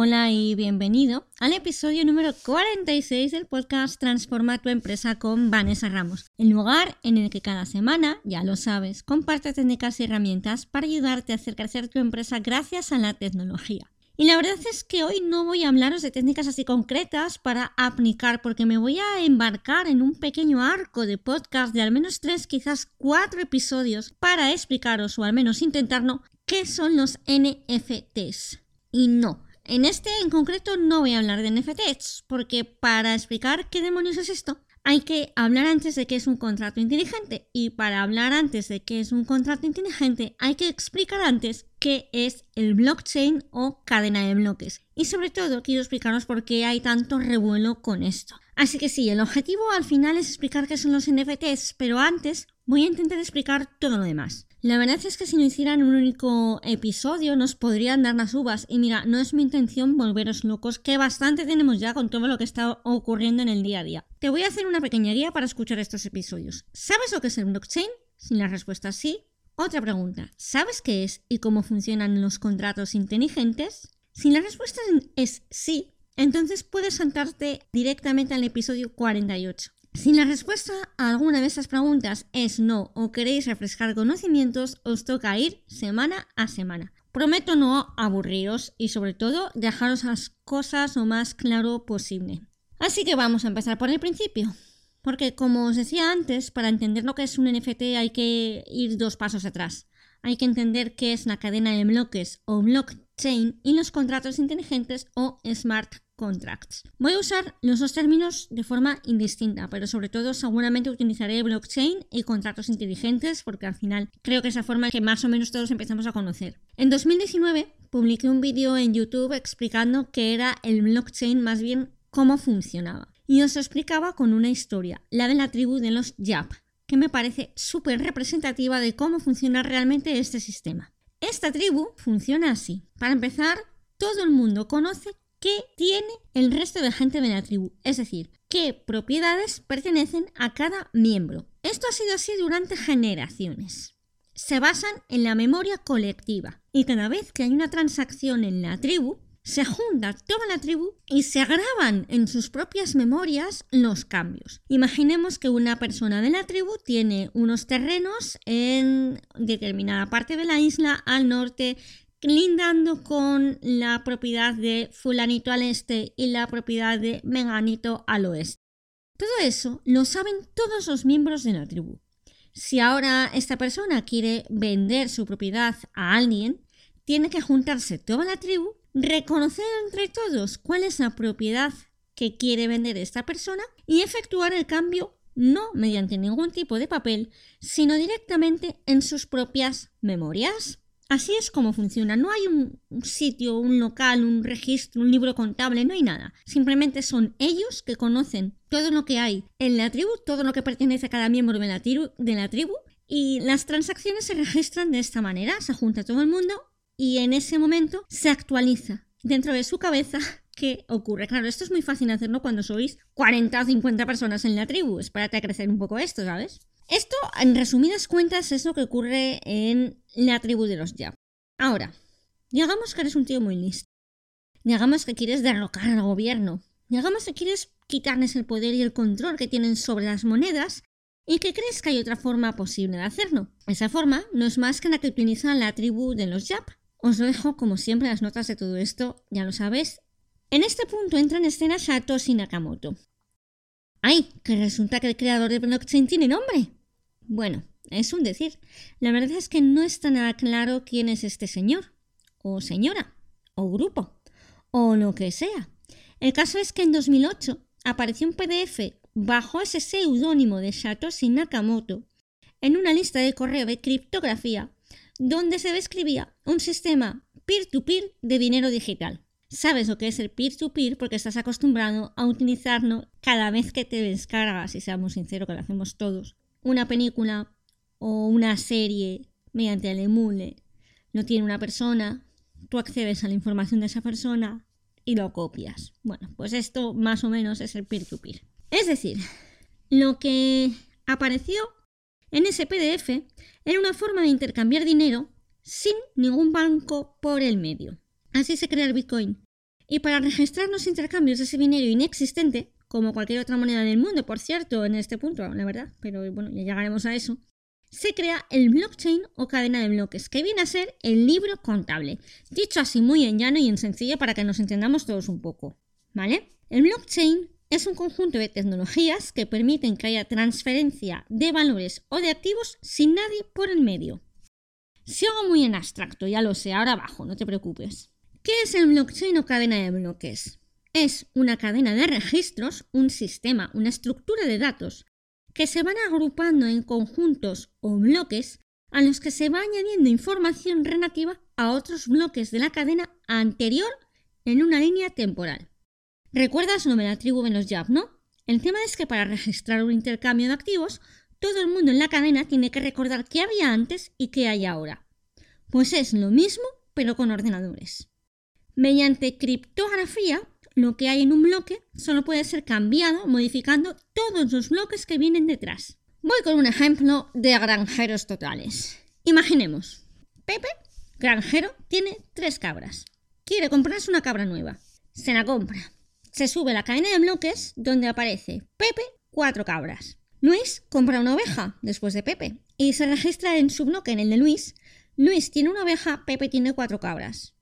Hola y bienvenido al episodio número 46 del podcast Transforma tu empresa con Vanessa Ramos, el lugar en el que cada semana, ya lo sabes, comparte técnicas y herramientas para ayudarte a hacer crecer tu empresa gracias a la tecnología. Y la verdad es que hoy no voy a hablaros de técnicas así concretas para aplicar, porque me voy a embarcar en un pequeño arco de podcast de al menos tres, quizás cuatro episodios para explicaros, o al menos intentarlo, qué son los NFTs. Y no, en este en concreto no voy a hablar de NFTs, porque para explicar qué demonios es esto, hay que hablar antes de qué es un contrato inteligente. Y para hablar antes de qué es un contrato inteligente, hay que explicar antes qué es el blockchain o cadena de bloques. Y sobre todo quiero explicaros por qué hay tanto revuelo con esto. Así que sí, el objetivo al final es explicar qué son los NFTs, pero antes voy a intentar explicar todo lo demás. La verdad es que si no hicieran un único episodio nos podrían dar las uvas. Y mira, no es mi intención volveros locos, que bastante tenemos ya con todo lo que está ocurriendo en el día a día. Te voy a hacer una pequeña guía para escuchar estos episodios. ¿Sabes lo que es el blockchain? Si la respuesta es sí. Otra pregunta. ¿Sabes qué es y cómo funcionan los contratos inteligentes? Si la respuesta es sí, entonces puedes saltarte directamente al episodio 48. Si la respuesta a alguna de estas preguntas es no o queréis refrescar conocimientos, os toca ir semana a semana. Prometo no aburriros y sobre todo dejaros las cosas lo más claro posible. Así que vamos a empezar por el principio. Porque como os decía antes, para entender lo que es un NFT hay que ir dos pasos atrás. Hay que entender qué es la cadena de bloques o blockchain y los contratos inteligentes o smart contracts. Voy a usar los dos términos de forma indistinta, pero sobre todo seguramente utilizaré blockchain y contratos inteligentes porque al final creo que es la forma que más o menos todos empezamos a conocer. En 2019 publiqué un vídeo en YouTube explicando qué era el blockchain, más bien cómo funcionaba. Y os explicaba con una historia, la de la tribu de los Yap, que me parece súper representativa de cómo funciona realmente este sistema. Esta tribu funciona así. Para empezar, todo el mundo conoce qué tiene el resto de gente de la tribu, es decir, qué propiedades pertenecen a cada miembro. Esto ha sido así durante generaciones. Se basan en la memoria colectiva y cada vez que hay una transacción en la tribu, se junta toda la tribu y se graban en sus propias memorias los cambios. Imaginemos que una persona de la tribu tiene unos terrenos en determinada parte de la isla al norte lindando con la propiedad de fulanito al este y la propiedad de menganito al oeste. Todo eso lo saben todos los miembros de la tribu. Si ahora esta persona quiere vender su propiedad a alguien, tiene que juntarse toda la tribu, reconocer entre todos cuál es la propiedad que quiere vender esta persona y efectuar el cambio no mediante ningún tipo de papel, sino directamente en sus propias memorias. Así es como funciona. No hay un sitio, un local, un registro, un libro contable, no hay nada. Simplemente son ellos que conocen todo lo que hay en la tribu, todo lo que pertenece a cada miembro de la, tribu, de la tribu y las transacciones se registran de esta manera. Se junta todo el mundo y en ese momento se actualiza dentro de su cabeza qué ocurre. Claro, esto es muy fácil hacerlo cuando sois 40 o 50 personas en la tribu. Espérate a crecer un poco esto, ¿sabes? Esto, en resumidas cuentas, es lo que ocurre en la tribu de los Yap. Ahora, digamos que eres un tío muy listo. Digamos que quieres derrocar al gobierno. Digamos que quieres quitarles el poder y el control que tienen sobre las monedas y que crees que hay otra forma posible de hacerlo. Esa forma no es más que la que utiliza la tribu de los Yap. Os dejo como siempre las notas de todo esto, ya lo sabes. En este punto entra en escena Satoshi Nakamoto. ¡Ay! Que resulta que el creador de blockchain tiene nombre. Bueno, es un decir. La verdad es que no está nada claro quién es este señor, o señora, o grupo, o lo que sea. El caso es que en 2008 apareció un PDF bajo ese seudónimo de Satoshi Nakamoto en una lista de correo de criptografía donde se describía un sistema peer-to-peer de dinero digital. Sabes lo que es el peer-to-peer porque estás acostumbrado a utilizarlo cada vez que te descargas, y seamos sinceros que lo hacemos todos, una película o una serie mediante el emule. Lo tiene una persona, tú accedes a la información de esa persona y lo copias. Bueno, pues esto más o menos es el peer-to-peer. Es decir, lo que apareció en ese PDF era una forma de intercambiar dinero sin ningún banco por el medio. Así se crea el Bitcoin. Y para registrar los intercambios de ese dinero inexistente, como cualquier otra moneda del mundo, por cierto, en este punto, la verdad, pero bueno, ya llegaremos a eso, se crea el blockchain o cadena de bloques, que viene a ser el libro contable, dicho así muy en llano y en sencillo para que nos entendamos todos un poco. ¿Vale? El blockchain es un conjunto de tecnologías que permiten que haya transferencia de valores o de activos sin nadie por el medio. Si hago muy en abstracto, ya lo sé, ahora abajo, no te preocupes. ¿Qué es el blockchain o cadena de bloques? Es una cadena de registros, un sistema, una estructura de datos que se van agrupando en conjuntos o bloques a los que se va añadiendo información relativa a otros bloques de la cadena anterior en una línea temporal. ¿Recuerdas lo de la tribu de los Yap, no? El tema es que para registrar un intercambio de activos, todo el mundo en la cadena tiene que recordar qué había antes y qué hay ahora. Pues es lo mismo, pero con ordenadores. Mediante criptografía, lo que hay en un bloque solo puede ser cambiado modificando todos los bloques que vienen detrás. Voy con un ejemplo de granjeros totales. Imaginemos, Pepe, granjero, tiene tres cabras. Quiere comprarse una cabra nueva. Se la compra. Se sube la cadena de bloques donde aparece Pepe, cuatro cabras. Luis compra una oveja después de Pepe y se registra en su bloque en el de Luis. Luis tiene una oveja, Pepe tiene cuatro cabras.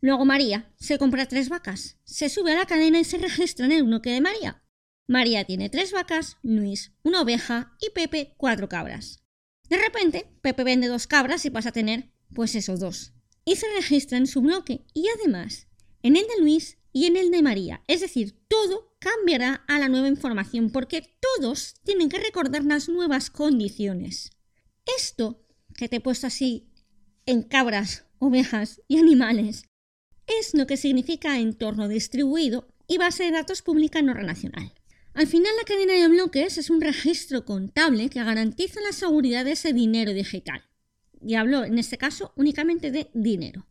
Luego María se compra tres vacas, se sube a la cadena y se registra en el bloque de María. María tiene tres vacas, Luis una oveja y Pepe cuatro cabras. De repente, Pepe vende dos cabras y pasa a tener, pues esos dos. Y se registra en su bloque y además, en el de Luis y en el de María. Es decir, todo cambiará a la nueva información porque todos tienen que recordar las nuevas condiciones. Esto que te he puesto así en cabras, ovejas y animales es lo que significa entorno distribuido y base de datos pública no relacional. Al final, la cadena de bloques es un registro contable que garantiza la seguridad de ese dinero digital. Y hablo en este caso únicamente de dinero.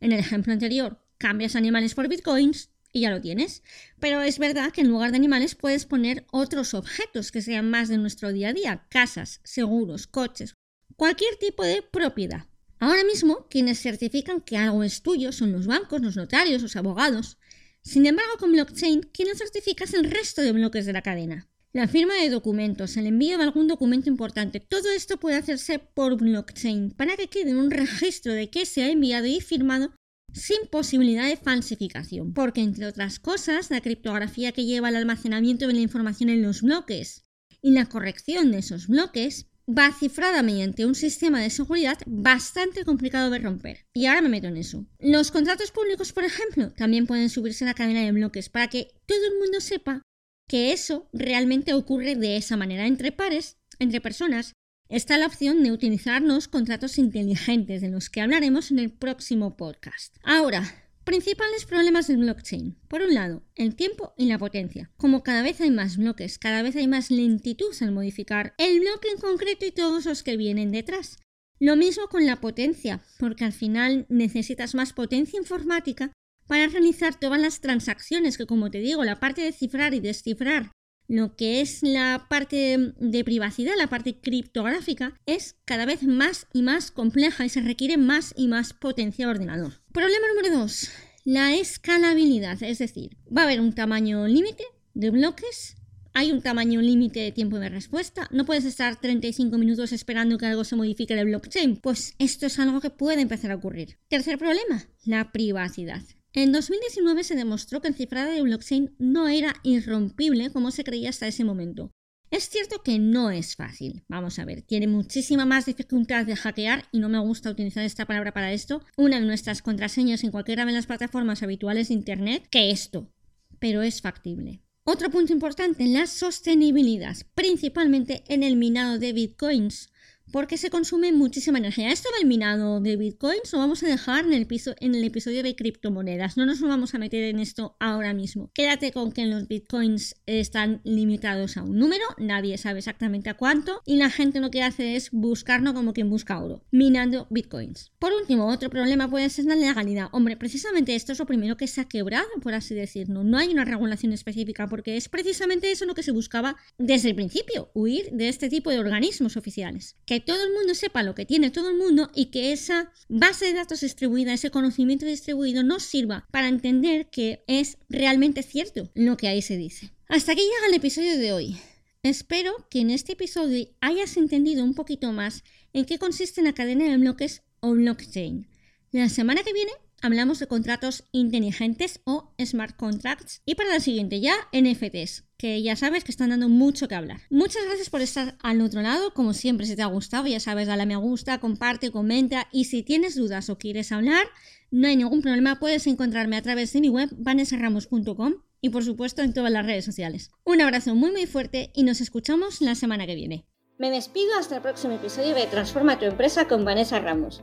En el ejemplo anterior, cambias animales por bitcoins y ya lo tienes. Pero es verdad que en lugar de animales puedes poner otros objetos que sean más de nuestro día a día, casas, seguros, coches, cualquier tipo de propiedad. Ahora mismo, quienes certifican que algo es tuyo son los bancos, los notarios, los abogados. Sin embargo, con blockchain, quien lo certifica es el resto de bloques de la cadena. La firma de documentos, el envío de algún documento importante, todo esto puede hacerse por blockchain para que quede un registro de qué se ha enviado y firmado sin posibilidad de falsificación, porque entre otras cosas, la criptografía que lleva al almacenamiento de la información en los bloques y la corrección de esos bloques va cifrada mediante un sistema de seguridad bastante complicado de romper. Y ahora me meto en eso. Los contratos públicos, por ejemplo, también pueden subirse a la cadena de bloques para que todo el mundo sepa que eso realmente ocurre de esa manera entre pares, entre personas, está la opción de utilizar los contratos inteligentes de los que hablaremos en el próximo podcast. Ahora, principales problemas del blockchain. Por un lado, el tiempo y la potencia. Como cada vez hay más bloques, cada vez hay más lentitud al modificar el bloque en concreto y todos los que vienen detrás. Lo mismo con la potencia, porque al final necesitas más potencia informática para realizar todas las transacciones que, como te digo, la parte de cifrar y descifrar lo que es la parte de privacidad, la parte criptográfica, es cada vez más y más compleja y se requiere más y más potencia de ordenador. Problema número 2. La escalabilidad, es decir, va a haber un tamaño límite de bloques, hay un tamaño límite de tiempo de respuesta, no puedes estar 35 minutos esperando que algo se modifique en el blockchain, pues esto es algo que puede empezar a ocurrir. Tercer problema, la privacidad. En 2019 se demostró que el cifrado de blockchain no era irrompible como se creía hasta ese momento. Es cierto que no es fácil. Vamos a ver, tiene muchísima más dificultad de hackear y no me gusta utilizar esta palabra para esto. Una de nuestras contraseñas en cualquiera de las plataformas habituales de Internet que esto, pero es factible. Otro punto importante, la sostenibilidad, principalmente en el minado de bitcoins porque se consume muchísima energía. Esto del minado de bitcoins lo vamos a dejar en el, en el episodio de criptomonedas. No nos vamos a meter en esto ahora mismo. Quédate con que los bitcoins están limitados a un número, nadie sabe exactamente a cuánto, y la gente lo que hace es buscarlo como quien busca oro, minando bitcoins. Por último, otro problema puede ser la legalidad. Hombre, precisamente esto es lo primero que se ha quebrado, por así decirlo. No hay una regulación específica porque es precisamente eso lo que se buscaba desde el principio, huir de este tipo de organismos oficiales. Que todo el mundo sepa lo que tiene todo el mundo y que esa base de datos distribuida, ese conocimiento distribuido nos sirva para entender que es realmente cierto lo que ahí se dice. Hasta aquí llega el episodio de hoy. Espero que en este episodio hayas entendido un poquito más en qué consiste la cadena de bloques o blockchain. La semana que viene hablamos de contratos inteligentes o smart contracts y para la siguiente ya NFTs, que ya sabes que están dando mucho que hablar. Muchas gracias por estar al otro lado, como siempre si te ha gustado ya sabes dale a me gusta, comparte, comenta y si tienes dudas o quieres hablar, no hay ningún problema, puedes encontrarme a través de mi web vanessaramos.com y por supuesto en todas las redes sociales. Un abrazo muy muy fuerte y nos escuchamos la semana que viene. Me despido hasta el próximo episodio de Transforma tu empresa con Vanessa Ramos.